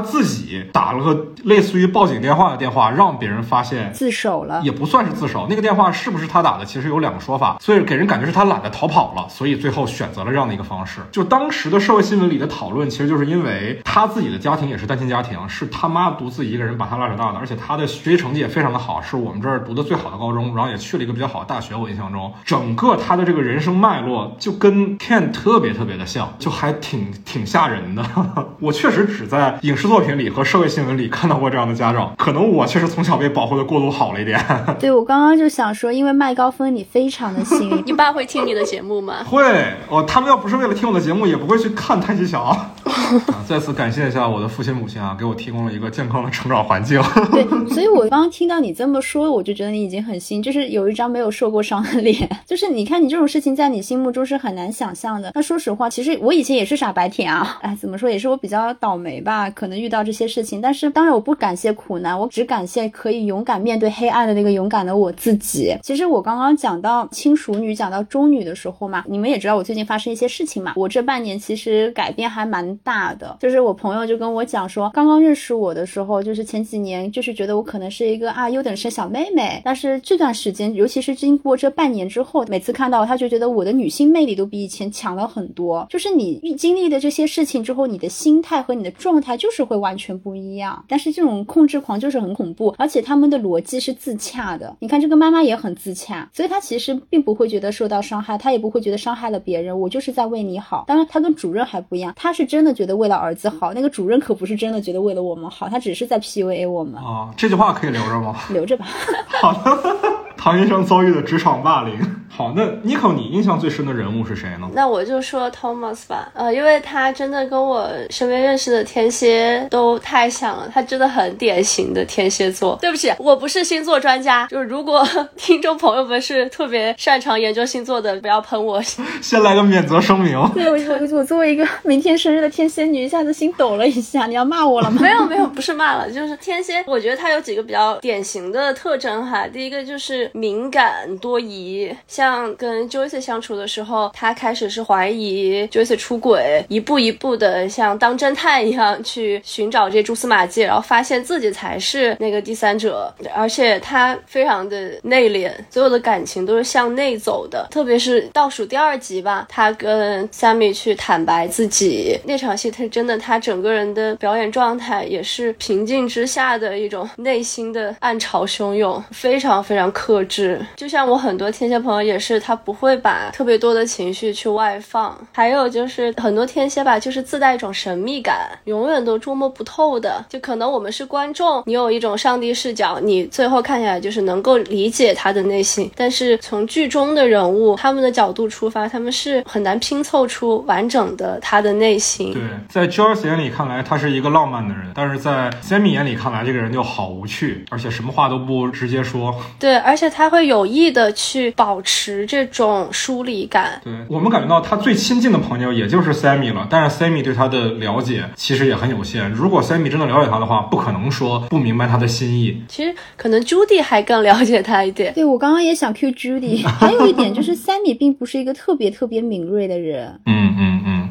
自己打了个类似于报警电话的电话，让别人发现自首了，也不算是自首。那个电话是不是他打的，其实有两个说法，所以给人感觉是他懒得逃跑了，所以最后选择了这样的一个方式。就当时的社会新闻里的讨论，其实就是因为他自己的家庭也是单亲家庭，是他妈独自一个人把他拉扯大的，而且他的学习成绩也非常的好，是我们这儿读的最好的高中，然后也去了一个比较好的大学。我印象中，整个他的这个人生脉络就跟 Ken 特别特别的像，就还挺挺吓人的。我确实只在影视作品里和社会新闻里看到过这样的家长，可能我确实从小被保护的过度好了一点。对我刚刚就想说，因为麦高芬你非常的幸运，你爸会听你的节目吗？会哦，他们要不是为了听我的节目，也不会去看太极桥。啊，再次感谢一下我的父亲母亲啊，给我提供了一个健康的成长环境。对，所以我刚刚听到你这么说，我就觉得你已经很幸，就是有一张没有受过伤的脸。就是你看，你这种事情在你心目中是很难想象的。那说实话，其实我以前也是傻白甜啊，哎，怎么说也是我比较倒霉吧，可能遇到这些事情。但是当然我不感谢苦难，我只感谢可以勇敢面对黑暗的那个勇敢的我自己。其实我刚刚讲到亲熟女，讲到中女的时候嘛，你们也知道我最近发生一些事情嘛，我这半年其实改变还蛮大的。就是我朋友就跟我讲说，刚刚认识我的时候，就是前几年，就是觉得我可能是一个啊优等生小妹妹。但是这段时间，尤其是经过这半年之后，每次看到他就觉得我的女性魅力都比以前强了很多。就是你经历的这些事情之后，你的心态和你的状态就是会完全不一样。但是这种控制狂就是很恐怖，而且他们的逻辑是自洽的。你看这个妈妈也很自洽，所以她其实并不会觉得受到伤害，她也不会觉得伤害了别人。我就是在为你好。当然，她跟主任还不一样，她是真的觉得为了儿子好。那个主任可不是真的觉得为了我们好，他只是在 PUA 我们。啊，这句话可以留着吗？留着吧。好的，唐医生遭遇的职场霸凌。好，那 Nico，你印象最深的人物是谁呢？那我就说 Thomas 吧，呃，因为他真的跟我身边认识的天蝎都太像了，他真的很典型的天蝎座。对不起，我不是星座专家，就是如果听众朋友们是特别擅长研究星座的，不要喷我。先来个免责声明。对，我我我作为一个明天生日的天蝎女，一下子心抖了一下。你要骂我了吗？没有没有，不是骂了，就是天蝎，我觉得他有几个比较典型的特征哈。第一个就是敏感多疑，像跟 Joyce 相处的时候，他开始是怀疑 Joyce 出轨，一步一步的像当侦探一样去寻找这蛛丝马迹，然后发现自己才是那个第三者。而且他非常的内敛，所有的感情都是向内走的。特别是倒数第二集吧，他跟 Sammy 去坦白自己那场戏，他真的他整个人的表演状态也是平静之下的一种内心的暗潮汹涌，非常非常克制。就像我很多天蝎朋友也是，他不会把特别多的情绪去外放。还有就是很多天蝎吧，就是自带一种神秘感，永远都捉摸不透的。就可能我们是观众，你有一种上帝视角，你最后看起来就是能够理解他的内心。但是从剧中的人物他们的角度出发，他们是很难拼凑出完整的他的内心。对，在 Joyce 眼里看来，他是一个浪漫的人，但是在 Sammy 眼里看来，这个人就好无趣，而且什么话都不直接说。对，而且他会有意的去保持这种疏离感。对我们感觉到他最亲近的朋友也就是 Sammy 了，但是 Sammy 对他的了解其实也很有限。如果 Sammy 真的了解他的话，不可能说不明白他的心意。其实可能 Judy 还更了解他一点。对我刚刚也想 Q Judy，还有一点就是 Sammy 并不是一个特别特别敏锐的人。嗯嗯嗯。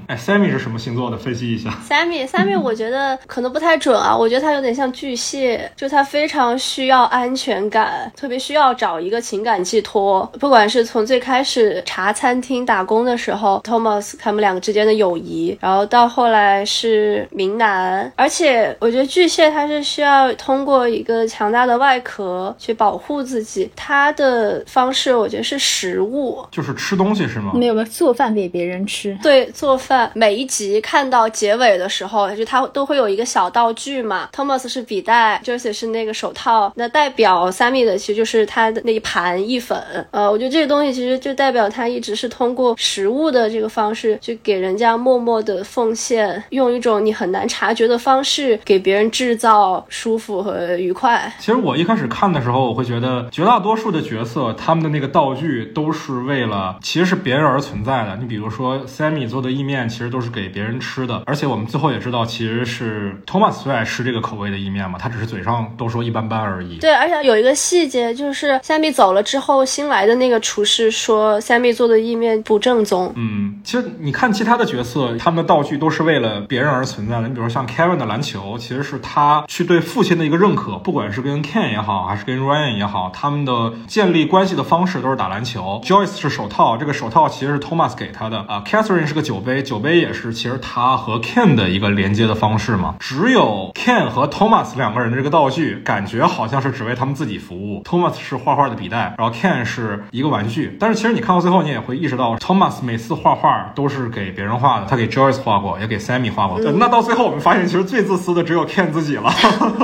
哎，Sammy 是什么星座的？分析一下。Sammy，Sammy，我觉得可能不太准啊。我觉得他有点像巨蟹，就他非常需要安全感，特别需要找一个情感寄托。不管是从最开始茶餐厅打工的时候，Thomas 他们两个之间的友谊，然后到后来是明男，而且我觉得巨蟹他是需要通过一个强大的外壳去保护自己。他的方式，我觉得是食物，就是吃东西是吗？没有没有，做饭给别人吃。对，做饭。每一集看到结尾的时候，就他都会有一个小道具嘛。Thomas 是笔袋，Jersey 是那个手套，那代表 Sammy 的其实就是他的那一盘意粉。呃，我觉得这个东西其实就代表他一直是通过食物的这个方式去给人家默默的奉献，用一种你很难察觉的方式给别人制造舒服和愉快。其实我一开始看的时候，我会觉得绝大多数的角色他们的那个道具都是为了其实是别人而存在的。你比如说 Sammy 做的意面，其实都是给别人吃的。而且我们最后也知道，其实是 Thomas 最爱吃这个口味的意面嘛，他只是嘴上都说一般般而已。对，而且有一个细节就是 Sammy 走了之后，新来的那个厨师说 Sammy 做的意面不正宗。嗯，其实你看其他的角色，他们的道具都是为了别人而存在的。你比如说像 Kevin 的篮球，其实是他去对父亲的一个认可，不管是跟 Ken 也好，还是跟 Ryan 也好，他们的建立关系的方式都是打篮球。Joyce 是手套，这个手套其实是 Thomas 给他的啊。Catherine 是个酒杯，酒杯也是其实他和 Ken 的一个连接的方式嘛。只有 Ken 和 Thomas 两个人的这个道具，感觉好像是只为他们自己服务。Thomas 是画画的笔袋，然后 Ken 是一个玩具。但是其实你看到最后，你也会意识到，Thomas 每次画画都是给别人画的，他给 Joyce 画过，也给 Sammy 画过。那到最后，我们发现其实最自私的只有 Ken 自己了。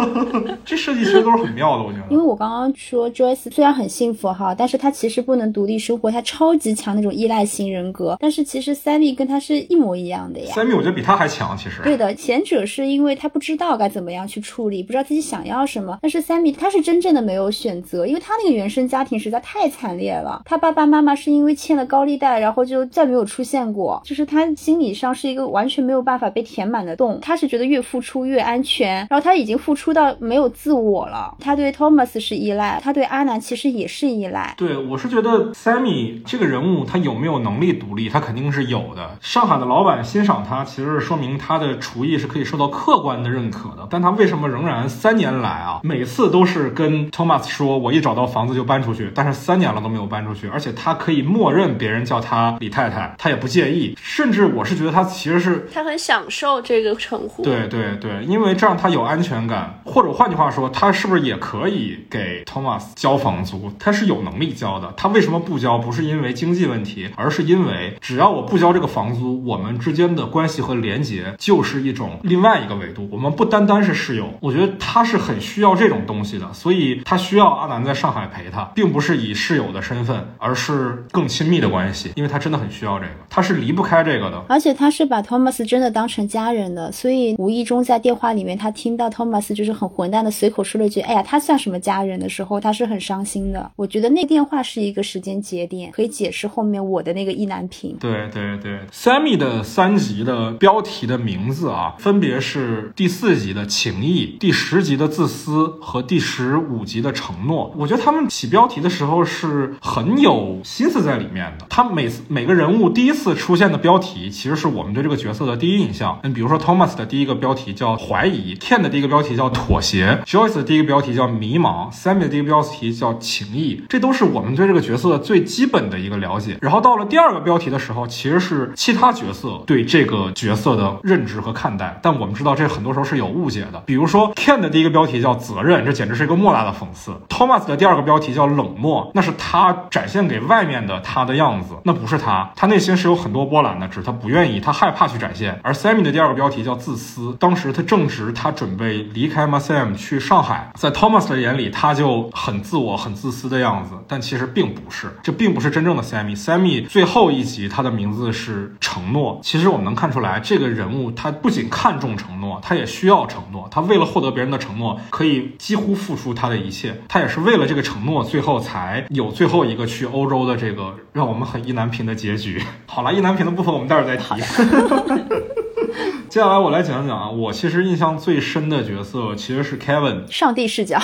这设计其实都是很妙的，我觉得。因为我刚刚说 Joyce 虽然很幸福哈，但是她其实不能独立生活，她超级强那种依赖型人格。但是其实 Sammy 跟她是一模一样的呀。Sammy 我觉得比他还强，其实。对的，前者是因为他不知道该怎么样去处理，不知道自己想要什么。但是 Sammy 他是真正的没有选择，因为他那个原生家庭实在太惨烈了。他爸爸妈妈是因为欠了高利贷，然后就再没有出现过，就是他心理上是一个完全没有办法被填满的洞。他是觉得越付出越安全，然后他已经付出到没有自我了。他对 Thomas 是依赖，他对阿南其实也是依赖。对，我是觉得 Sammy 这个人物他有没有能力独立，他肯定是有的。上海的的老板欣赏他，其实是说明他的厨艺是可以受到客观的认可的。但他为什么仍然三年来啊，每次都是跟 Thomas 说，我一找到房子就搬出去，但是三年了都没有搬出去，而且他可以默认别人叫他李太太，他也不介意。甚至我是觉得他其实是他很享受这个称呼。对对对，因为这样他有安全感，或者换句话说，他是不是也可以给 Thomas 交房租？他是有能力交的。他为什么不交？不是因为经济问题，而是因为只要我不交这个房租，我们之间的关系和连结就是一种另外一个维度。我们不单单是室友，我觉得他是很需要这种东西的，所以他需要阿南在上海陪他，并不是以室友的身份，而是更亲密的关系，因为他真的很需要这个，他是离不开这个的。而且他是把 Thomas 真的当成家人的，所以无意中在电话里面，他听到 Thomas 就是很混蛋的随口说了一句：“哎呀，他算什么家人？”的时候，他是很伤心的。我觉得那电话是一个时间节点，可以解释后面我的那个意难平。对对对，Sammy 的呃三集的标题的名字啊，分别是第四集的情谊、第十集的自私和第十五集的承诺。我觉得他们起标题的时候是很有心思在里面的。他每次每个人物第一次出现的标题，其实是我们对这个角色的第一印象。嗯，比如说 Thomas 的第一个标题叫怀疑，Ken 的第一个标题叫妥协，Joyce 的第一个标题叫迷茫，Sammy 的第一个标题叫情谊。这都是我们对这个角色最基本的一个了解。然后到了第二个标题的时候，其实是其他角色色对这个角色的认知和看待。但我们知道这很多时候是有误解的。比如说 Ken 的第一个标题叫责任，这简直是一个莫大的讽刺。Thomas 的第二个标题叫冷漠，那是他展现给外面的他的样子，那不是他，他内心是有很多波澜的，只是他不愿意，他害怕去展现。而 Sammy 的第二个标题叫自私，当时他正值他准备离开 Masam 去上海，在 Thomas 的眼里，他就很自我、很自私的样子，但其实并不是，这并不是真正的 Sammy。Sammy 最后一集他的名字是承诺，其实我们能看出来，这个人物他不仅看重承诺，他也需要承诺，他为了获得别人的承诺，可以几乎付出他的一切，他也是为了这个承诺，最后才有最后一个去欧洲的这个让我们很意难平的结局。好了，意难平的部分我们待会儿再提。接下来我来讲讲啊，我其实印象最深的角色其实是 Kevin，上帝视角，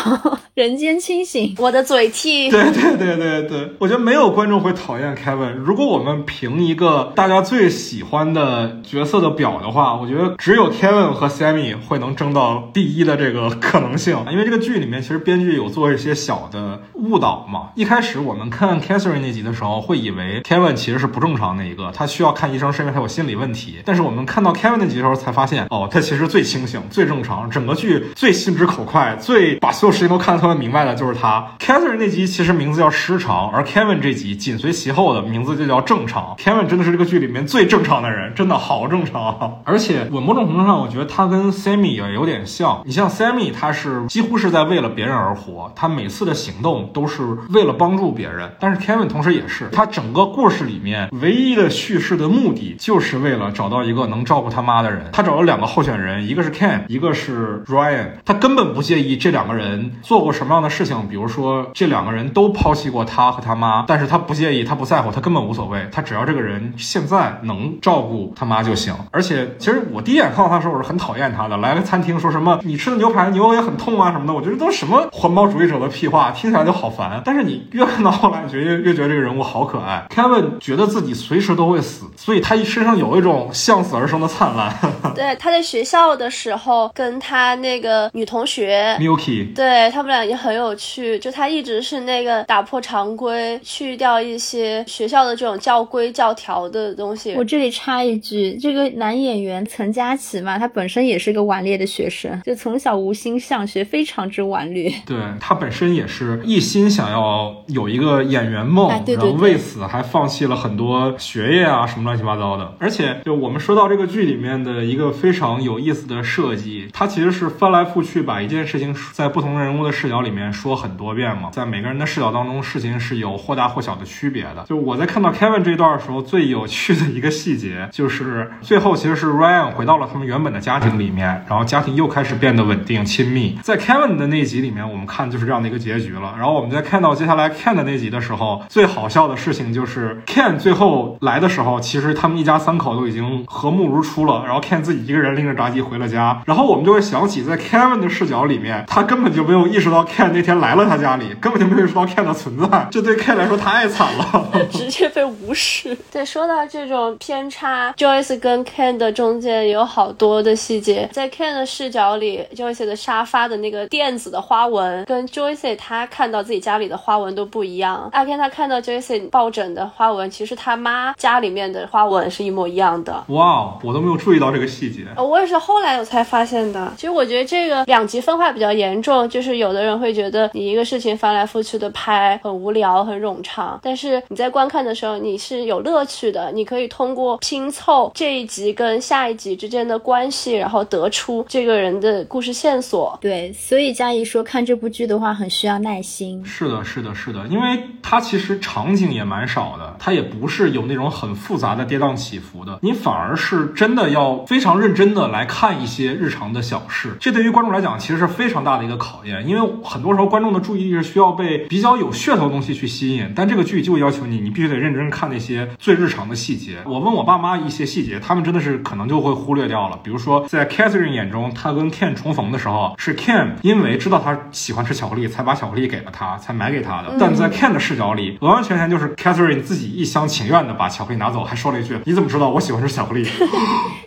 人间清醒，我的嘴替。对对对对对，我觉得没有观众会讨厌 Kevin。如果我们评一个大家最喜欢的角色的表的话，我觉得只有 Kevin 和 Sammy 会能争到第一的这个可能性。因为这个剧里面其实编剧有做一些小的误导嘛。一开始我们看 Catherine 那集的时候，会以为 Kevin 其实是不正常那一个，他需要看医生是因为他有心理问题。但是我们看到 Kevin 那集的时候，才发现哦，他其实最清醒、最正常，整个剧最心直口快、最把所有事情都看得特别明白的就是他。Catherine 那集其实名字叫失常，而 Kevin 这集紧随其后的名字就叫正常。Kevin 真的是这个剧里面最正常的人，真的好正常。而且我某种程度上，我觉得他跟 Sammy 也有点像。你像 Sammy，他是几乎是在为了别人而活，他每次的行动都是为了帮助别人。但是 Kevin 同时也是，他整个故事里面唯一的叙事的目的，就是为了找到一个能照顾他妈的人。他找了两个候选人，一个是 Ken，一个是 Ryan。他根本不介意这两个人做过什么样的事情，比如说这两个人都抛弃过他和他妈，但是他不介意，他不在乎，他根本无所谓，他只要这个人现在能照顾他妈就行。而且，其实我第一眼看到他的时候，我是很讨厌他的。来个餐厅说什么你吃的牛排牛也很痛啊什么的，我觉得都是什么环保主义者的屁话，听起来就好烦。但是你越看到后来，你觉得越觉得这个人物好可爱。Kevin 觉得自己随时都会死，所以他身上有一种向死而生的灿烂。对，他在学校的时候跟他那个女同学 Milky，对他们俩也很有趣。就他一直是那个打破常规，去掉一些学校的这种教规教条的东西。我这里插一句，这个男演员岑佳琪嘛，他本身也是个顽劣的学生，就从小无心向学，非常之顽劣。对他本身也是一心想要有一个演员梦，哎对对然后为此还放弃了很多学业啊什么乱七八糟的。而且就我们说到这个剧里面的一个非常有意思的设计，它其实是翻来覆去把一件事情在不同人物的视角里面说很多遍嘛，在每个人的视角当中，事情是有或大或小的区别的。就我在看到 Kevin 这一段的时候，最有趣的一个细节就是最后其实是 Ryan 回到了他们原本的家庭里面，然后家庭又开始变得稳定亲密。在 Kevin 的那集里面，我们看就是这样的一个结局了。然后我们在看到接下来 Ken 的那集的时候，最好笑的事情就是 Ken 最后来的时候，其实他们一家三口都已经和睦如初了。然后 Ken 自己一个人拎着炸鸡回了家，然后我们就会想起在 Kevin 的视角里面，他根本就没有意识到 Ken 那天来了他家里，根本就没有意识到 Ken 的存在，这对 Ken 来说太惨了，直接被无视。对，说到这种偏差，Joyce 跟 Ken 的中间有好多的细节，在 Ken 的视角里，Joyce 的沙发的那个垫子的花纹跟 Joyce 他看到自己家里的花纹都不一样。阿 Ken 他看到 Joyce 抱枕的花纹，其实他妈家里面的花纹是一模一样的。哇，我都没有注意到这个细节。我也是后来我才发现的。其实我觉得这个两极分化比较严重，就是有的人会觉得你一个事情翻来覆去的拍很无聊、很冗长，但是你在观看的时候你是有乐趣的，你可以通过拼凑这一集跟下一集之间的关系，然后得出这个人的故事线索。对，所以佳怡说看这部剧的话很需要耐心。是的，是的，是的，因为它其实场景也蛮少的，它也不是有那种很复杂的跌宕起伏的，你反而是真的要非常认真的来看一些日常的小事。这对于观众来讲其实是非常大的一个考验，因为很多时候观众的注意力是需要被比较有噱头的东西去吸引，但这个剧就要求你，你必须得认真看那些最日常的细节。我问我爸妈一些细节，他们真的是可能就会忽略掉了。比如说，在 Catherine 眼中，他跟 Ken 重逢的时候，是 Ken 因为知道他喜欢吃巧克力，才把巧克力给了他，才买给他的。但在 Ken 的视角里，完完全全就是 Catherine 自己一厢情愿的把巧克力拿走，还说了一句：“你怎么知道我喜欢吃巧克力？”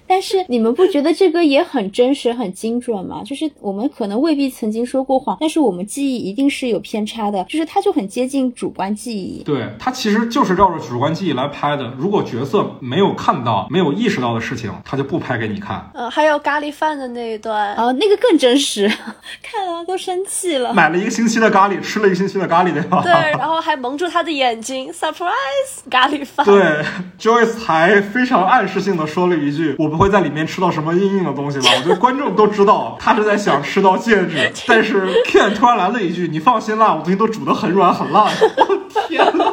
但是你们不觉得这个也很真实、很精准吗？就是我们可能未必曾经说过谎，但是我们记忆一定是有偏差的，就是它就很接近主观记忆。对，它其实就是绕着主观记忆来拍的。如果角色没有看到、没有意识到的事情，他就不拍给你看。呃，还有咖喱饭的那一段，哦，那个更真实，看了都生气了。买了一个星期的咖喱，吃了一个星期的咖喱，对吧？对，然后还蒙住他的眼睛，surprise 咖喱饭。对，Joyce 还非常暗示性的说了一句：“我不会在里面吃到什么硬硬的东西吧？” 我觉得观众都知道他是在想吃到 戒指，但是 Ken 突然来了一句：“你放心啦，我东西都煮得很软很烂。”我天呐！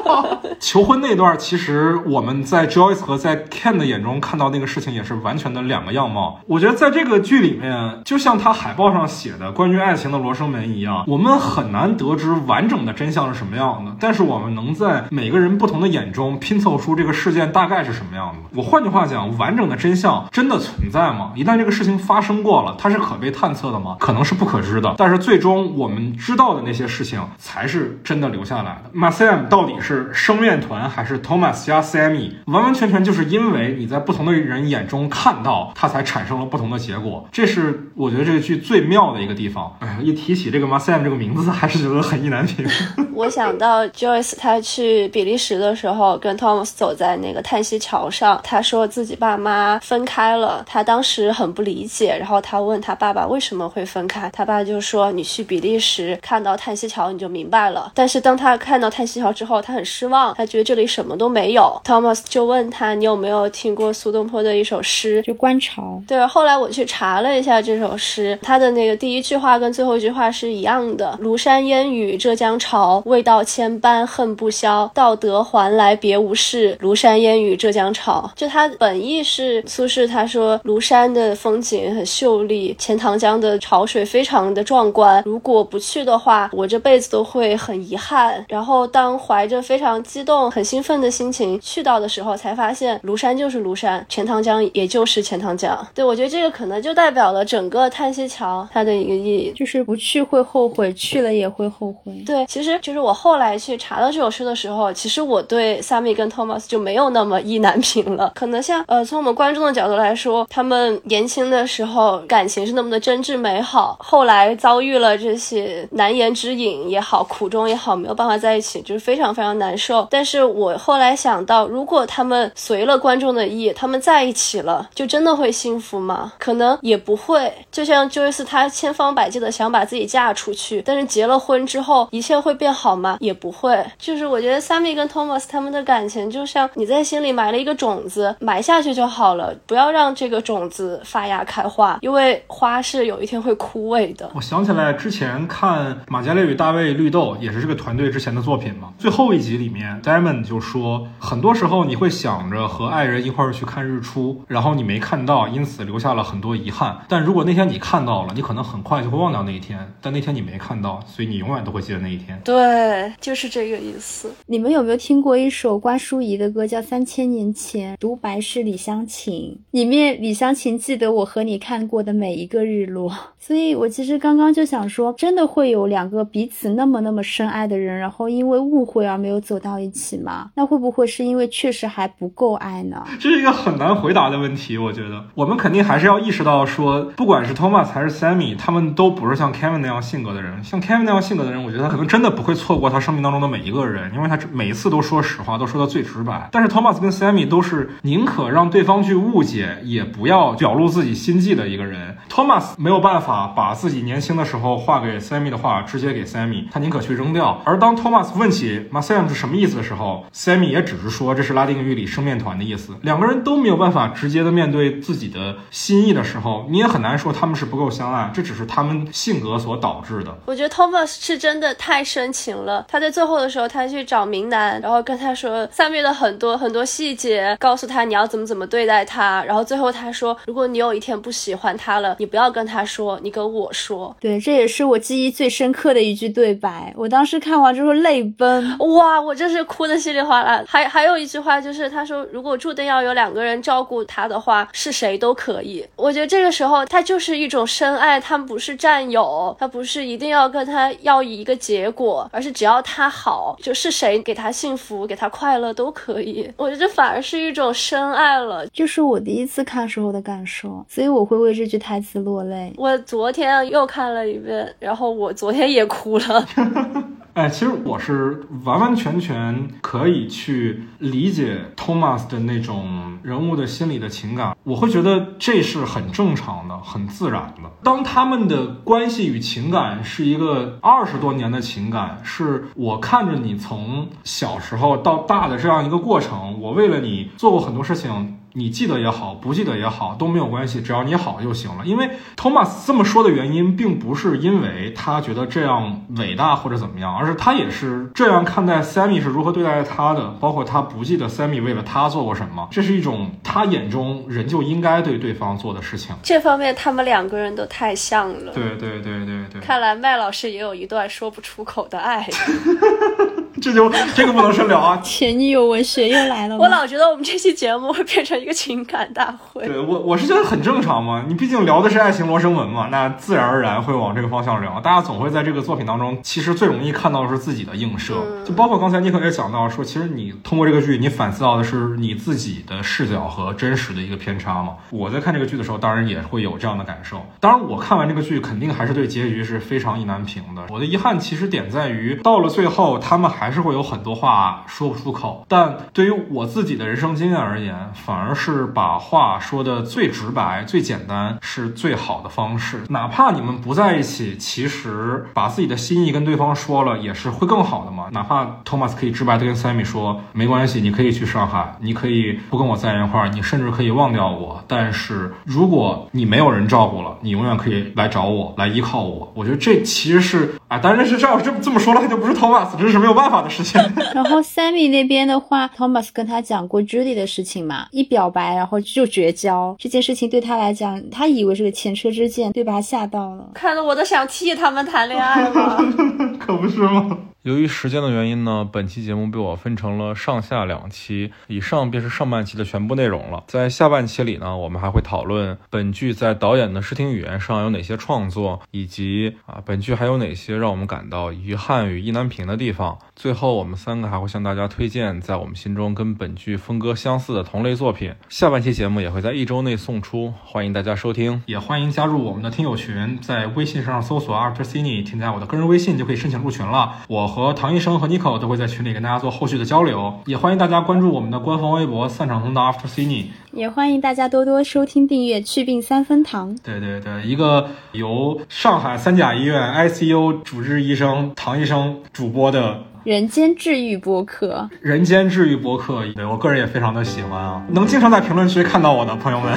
求婚那段，其实我们在 Joyce 和在 Ken 的眼中看到那个事情也是完全的两个样貌。我觉得在这个剧里面，就像他海报上写的关于爱情的罗生门一样，我们很难得知完整的真相是什么样的，但是我们能在每个人不同的眼中拼凑出这个事件大概是什么样的。我换句话讲，完整的真相真的存在吗？一旦这个事情发生过了，它是可被探测的吗？可能是不可知的。但是最终我们知道的那些事情才是真的留下来的。Sam 到底是生面团还是 Thomas 加 Sammy？完完全全就是因为你在不同的人眼中看到，它才产生了不同的结果。这是我觉得这个剧最妙的一个地方。哎呀，一提起这个 Sam 这个名字，还是觉得很意难平。我想到 Joyce 他去比利时的时候，跟 Thomas 走在那个叹息桥上，他说自己爸妈分开了，他当时很不理解。然后他问他爸爸为什么会分开，他爸就说：“你去比利时看到叹息桥，你就明白了。”但是当他看到叹息桥之后，他很失望，他觉得这里什么都没有。Thomas 就问他：“你有没有听过苏东坡的一首诗？就观潮。”对，后来我去查了一下这首诗，他的那个第一句话跟最后一句话是一样的：“庐山烟雨浙江潮，未到千般恨不消。到得还来别无事，庐山烟雨浙江潮。”就他本意是苏轼他说庐山的风景很秀丽，钱塘江的潮水非常的壮观。如果不去的话，我这辈子都会很遗憾。然后当怀着非常激动、很兴奋的心情去到的时候，才发现庐山就是庐山，钱塘江也就是钱塘江。对我觉得这个可能就代表了整个叹息桥它的一个意义，就是不去会后悔，去了也会后悔。对，其实就是我后来去查到这首诗的时候，其实我对 Sammy 跟 Thomas 就没有那么意难平了。可能像呃，从我们观众的角度来来说，他们年轻的时候感情是那么的真挚美好，后来遭遇了这些难言之隐也好，苦衷也好，没有办法在一起，就是非常非常难受。但是我后来想到，如果他们随了观众的意，他们在一起了，就真的会幸福吗？可能也不会。就像 Joyce 她千方百计的想把自己嫁出去，但是结了婚之后，一切会变好吗？也不会。就是我觉得 Sammy 跟 Thomas 他们的感情，就像你在心里埋了一个种子，埋下去就好了，不要让这个种子发芽开花，因为花是有一天会枯萎的。我想起来之前看《马加列与大卫绿豆》，也是这个团队之前的作品嘛。最后一集里面，Diamond 就说，很多时候你会想着和爱人一块儿去看日出，然后你没看到，因此留下了很多遗憾。但如果那天你看到了，你可能很快就会忘掉那一天。但那天你没看到，所以你永远都会记得那一天。对，就是这个意思。你们有没有听过一首关淑怡的歌，叫《三千年前》？独白是李香琴，里面李湘琴记得我和你看过的每一个日落。所以我其实刚刚就想说，真的会有两个彼此那么那么深爱的人，然后因为误会而没有走到一起吗？那会不会是因为确实还不够爱呢？这是一个很难回答的问题。我觉得我们肯定还是要意识到，说不管是 Thomas 还是 Sammy，他们都不是像 Kevin 那样性格的人。像 Kevin 那样性格的人，我觉得他可能真的不会错过他生命当中的每一个人，因为他每一次都说实话，都说的最直白。但是 Thomas 跟 Sammy 都是宁可让对方去误解，也不要表露自己心迹的一个人。Thomas 没有办法把自己年轻的时候画给 Sammy 的画直接给 Sammy，他宁可去扔掉。而当 Thomas 问起 Marcel 是什么意思的时候，Sammy 也只是说这是拉丁语里生面团的意思。两个人都没有办法直接的面对自己的心意的时候，你也很难说他们是不够相爱，这只是他们性格所导致的。我觉得 Thomas 是真的太深情了。他在最后的时候，他去找明南，然后跟他说 Sammy 的很多很多细节，告诉他你要怎么怎么对待他。然后最后他说，如果你有一天不喜欢他了，你不要跟他说，你跟我说。对，这也是我记忆最深刻的一句对白。我当时看完之后泪奔，哇，我真是哭的稀里哗啦。还还有一句话就是他说，如果注定要有两个人照顾他的话，是谁都可以。我觉得这个时候他就是一种深爱，他们不是占有，他不是一定要跟他要一个结果，而是只要他好，就是谁给他幸福、给他快乐都可以。我觉得这反而是一种深爱了，就是我第一次看时候的感受，所以我会为这句台词落泪。我昨天又看了一遍，然后我昨天也哭了。哎，其实我是完完全全可以去理解 Thomas 的那种人物的心理的情感，我会觉得这是很正常的、很自然的。当他们的关系与情感是一个二十多年的情感，是我看着你从小时候到大的这样一个过程，我为了你做过很多事情。你记得也好，不记得也好都没有关系，只要你好就行了。因为 Thomas 这么说的原因，并不是因为他觉得这样伟大或者怎么样，而是他也是这样看待 Sammy 是如何对待他的，包括他不记得 Sammy 为了他做过什么，这是一种他眼中人就应该对对方做的事情。这方面他们两个人都太像了。对对对对对。看来麦老师也有一段说不出口的爱。这就这个不能深聊啊！前女友文学又来了。我老觉得我们这期节目会变成一个情感大会。对我，我是觉得很正常嘛。你毕竟聊的是爱情罗生门嘛，那自然而然会往这个方向聊。大家总会在这个作品当中，其实最容易看到的是自己的映射。就包括刚才尼克也讲到说，其实你通过这个剧，你反思到的是你自己的视角和真实的一个偏差嘛。我在看这个剧的时候，当然也会有这样的感受。当然，我看完这个剧，肯定还是对结局是非常意难平的。我的遗憾其实点在于，到了最后，他们还还是会有很多话说不出口。但对于我自己的人生经验而言，反而是把话说的最直白、最简单是最好的方式。哪怕你们不在一起，其实把自己的心意跟对方说了，也是会更好的嘛。哪怕 Thomas 可以直白的跟 Sammy 说，没关系，你可以去上海，你可以不跟我在一块儿，你甚至可以忘掉我。但是如果你没有人照顾了，你永远可以来找我，来依靠我。我觉得这其实是啊，当然是这样这么这么说了，他就不是 Thomas，这是没有办法的事情。然后 Sammy 那边的话，Thomas 跟他讲过 Judy 的事情嘛，一表白然后就绝交，这件事情对他来讲，他以为是个前车之鉴，对吧？吓到了，看得我都想替他们谈恋爱了，可不是吗？由于时间的原因呢，本期节目被我分成了上下两期，以上便是上半期的全部内容了。在下半期里呢，我们还会讨论本剧在导演的视听语言上有哪些创作，以及啊本剧还有哪些让我们感到遗憾与意难平的地方。最后，我们三个还会向大家推荐在我们心中跟本剧风格相似的同类作品。下半期节目也会在一周内送出，欢迎大家收听，也欢迎加入我们的听友群，在微信上搜索 After Cine，添加我的个人微信就可以申请入群了。我。和唐医生和 Nico 都会在群里跟大家做后续的交流，也欢迎大家关注我们的官方微博“散场通道 After Cine”，也欢迎大家多多收听订阅“去病三分堂”。对对对，一个由上海三甲医院 ICU 主治医生唐医生主播的人间治愈播客。人间治愈播客，对我个人也非常的喜欢啊，能经常在评论区看到我的朋友们，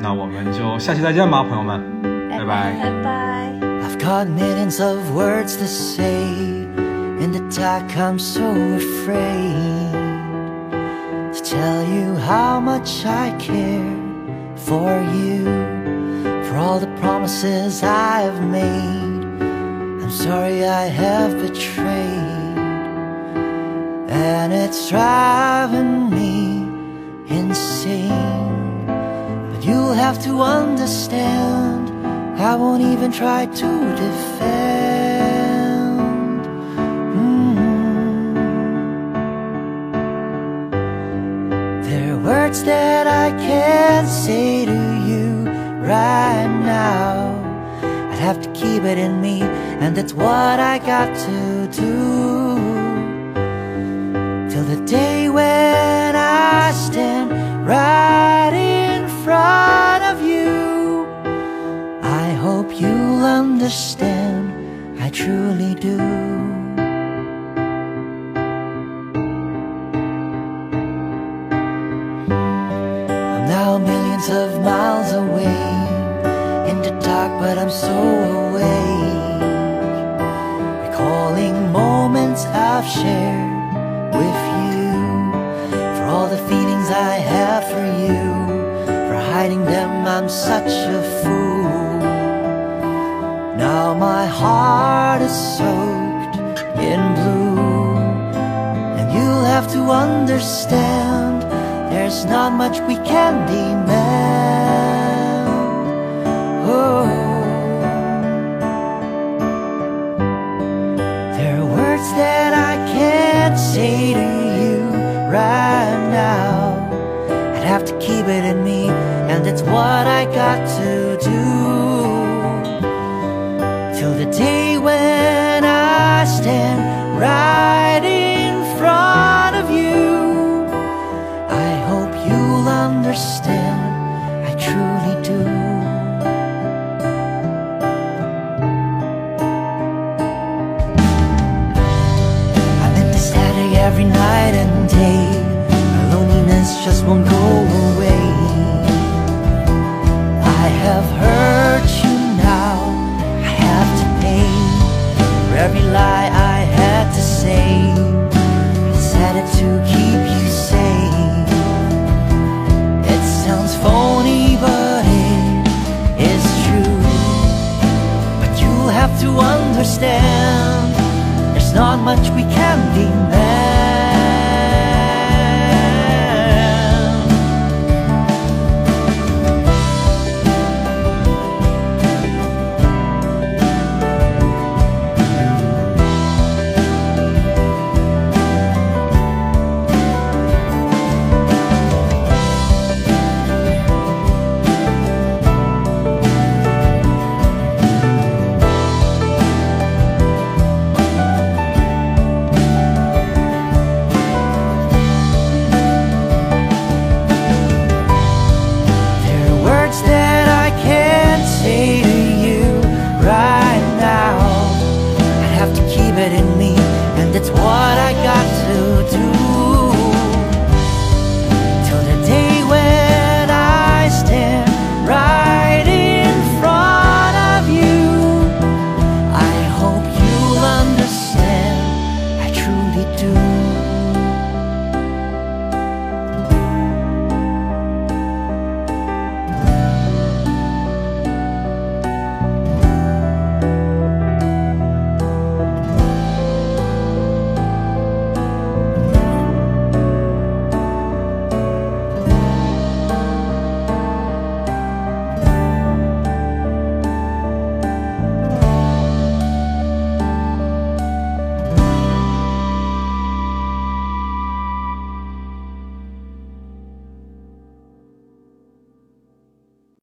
那我们就下期再见吧，朋友们，拜拜，拜拜。I've got millions of words to say, In the dark, I'm so afraid to tell you how much I care for you, for all the promises I've made. I'm sorry I have betrayed, and it's driving me insane. But you'll have to understand, I won't even try to defend. Mm. There are words that I can't say to you right now. I'd have to keep it in me, and that's what I got to do. Till the day when I stand right in front of you. I hope you'll understand, I truly do. Millions of miles away in the dark, but I'm so awake. Moments I've shared with you, for all the feelings I have for you, for hiding them, I'm such a fool. Now my heart is soaked in blue, and you'll have to understand there's not much we can demand. within me, and it's what I got to There's not much we can.